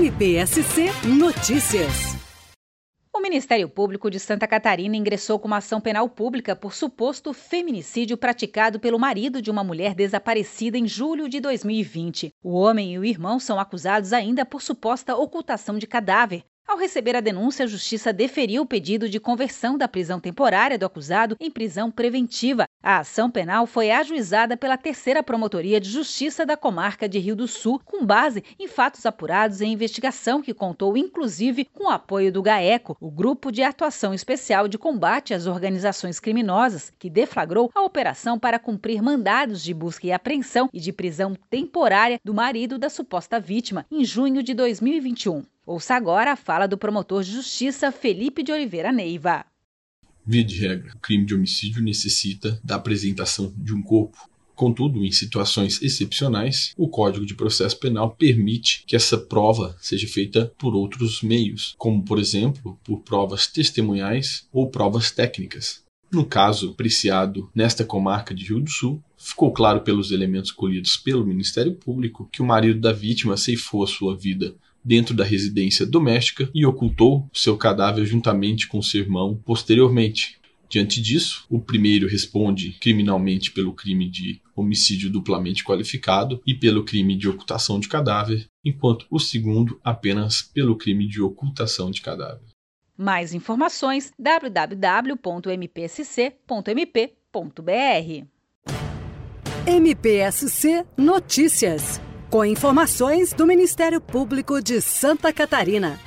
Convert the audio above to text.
MPSC Notícias. O Ministério Público de Santa Catarina ingressou com uma ação penal pública por suposto feminicídio praticado pelo marido de uma mulher desaparecida em julho de 2020. O homem e o irmão são acusados ainda por suposta ocultação de cadáver. Ao receber a denúncia, a Justiça deferiu o pedido de conversão da prisão temporária do acusado em prisão preventiva. A ação penal foi ajuizada pela terceira Promotoria de Justiça da comarca de Rio do Sul, com base em fatos apurados em investigação que contou inclusive com o apoio do GAECO, o Grupo de Atuação Especial de Combate às Organizações Criminosas, que deflagrou a operação para cumprir mandados de busca e apreensão e de prisão temporária do marido da suposta vítima em junho de 2021. Ouça agora a fala do promotor de justiça Felipe de Oliveira Neiva. Via de regra, o crime de homicídio necessita da apresentação de um corpo. Contudo, em situações excepcionais, o Código de Processo Penal permite que essa prova seja feita por outros meios, como, por exemplo, por provas testemunhais ou provas técnicas. No caso apreciado nesta comarca de Rio do Sul, ficou claro pelos elementos colhidos pelo Ministério Público que o marido da vítima ceifou a sua vida dentro da residência doméstica e ocultou seu cadáver juntamente com seu irmão posteriormente. Diante disso, o primeiro responde criminalmente pelo crime de homicídio duplamente qualificado e pelo crime de ocultação de cadáver, enquanto o segundo apenas pelo crime de ocultação de cadáver. Mais informações www.mpsc.mp.br. MPSC Notícias com informações do Ministério Público de Santa Catarina.